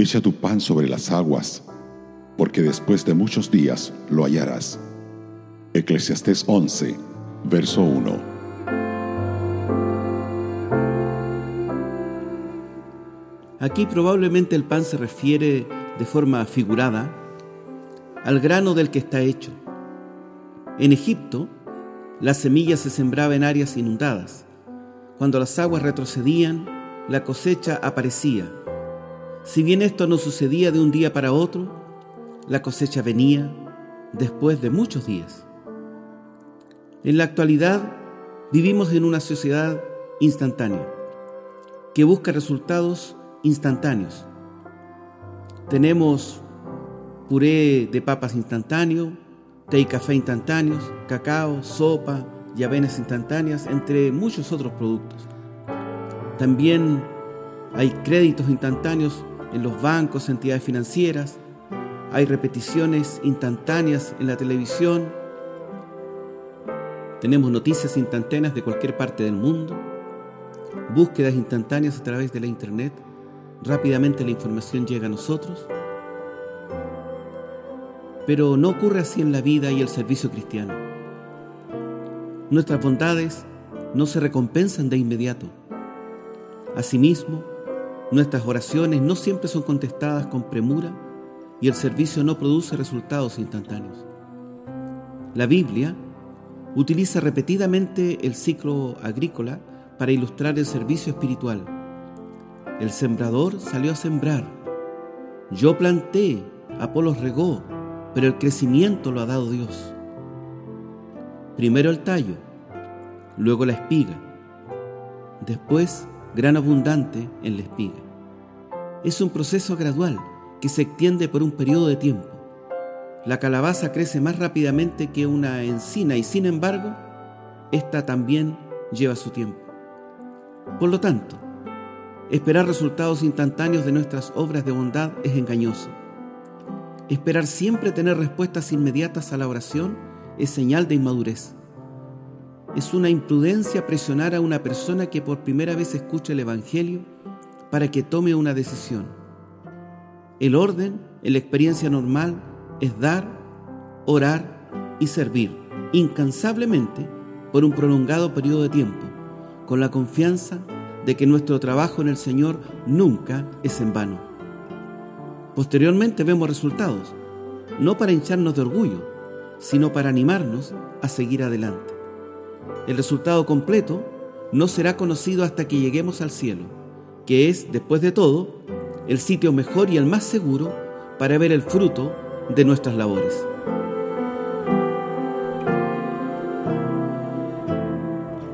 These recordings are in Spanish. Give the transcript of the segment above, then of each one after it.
Echa tu pan sobre las aguas, porque después de muchos días lo hallarás. Eclesiastés 11, verso 1. Aquí probablemente el pan se refiere de forma figurada al grano del que está hecho. En Egipto, la semilla se sembraba en áreas inundadas. Cuando las aguas retrocedían, la cosecha aparecía. Si bien esto no sucedía de un día para otro, la cosecha venía después de muchos días. En la actualidad vivimos en una sociedad instantánea que busca resultados instantáneos. Tenemos puré de papas instantáneo, té y café instantáneos, cacao, sopa y avenas instantáneas, entre muchos otros productos. También hay créditos instantáneos en los bancos, entidades financieras, hay repeticiones instantáneas en la televisión, tenemos noticias instantáneas de cualquier parte del mundo, búsquedas instantáneas a través de la internet, rápidamente la información llega a nosotros. Pero no ocurre así en la vida y el servicio cristiano. Nuestras bondades no se recompensan de inmediato. Asimismo, nuestras oraciones no siempre son contestadas con premura y el servicio no produce resultados instantáneos. La Biblia utiliza repetidamente el ciclo agrícola para ilustrar el servicio espiritual. El sembrador salió a sembrar. Yo planté, Apolo regó, pero el crecimiento lo ha dado Dios. Primero el tallo, luego la espiga, después gran abundante en la espiga. Es un proceso gradual que se extiende por un periodo de tiempo. La calabaza crece más rápidamente que una encina y sin embargo, esta también lleva su tiempo. Por lo tanto, esperar resultados instantáneos de nuestras obras de bondad es engañoso. Esperar siempre tener respuestas inmediatas a la oración es señal de inmadurez. Es una imprudencia presionar a una persona que por primera vez escucha el Evangelio para que tome una decisión. El orden, en la experiencia normal, es dar, orar y servir incansablemente por un prolongado periodo de tiempo, con la confianza de que nuestro trabajo en el Señor nunca es en vano. Posteriormente vemos resultados, no para hincharnos de orgullo, sino para animarnos a seguir adelante. El resultado completo no será conocido hasta que lleguemos al cielo, que es, después de todo, el sitio mejor y el más seguro para ver el fruto de nuestras labores.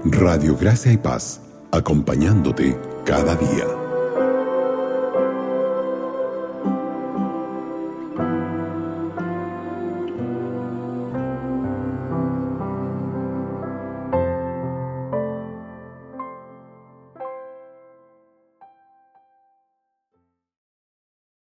Radio Gracia y Paz, acompañándote cada día.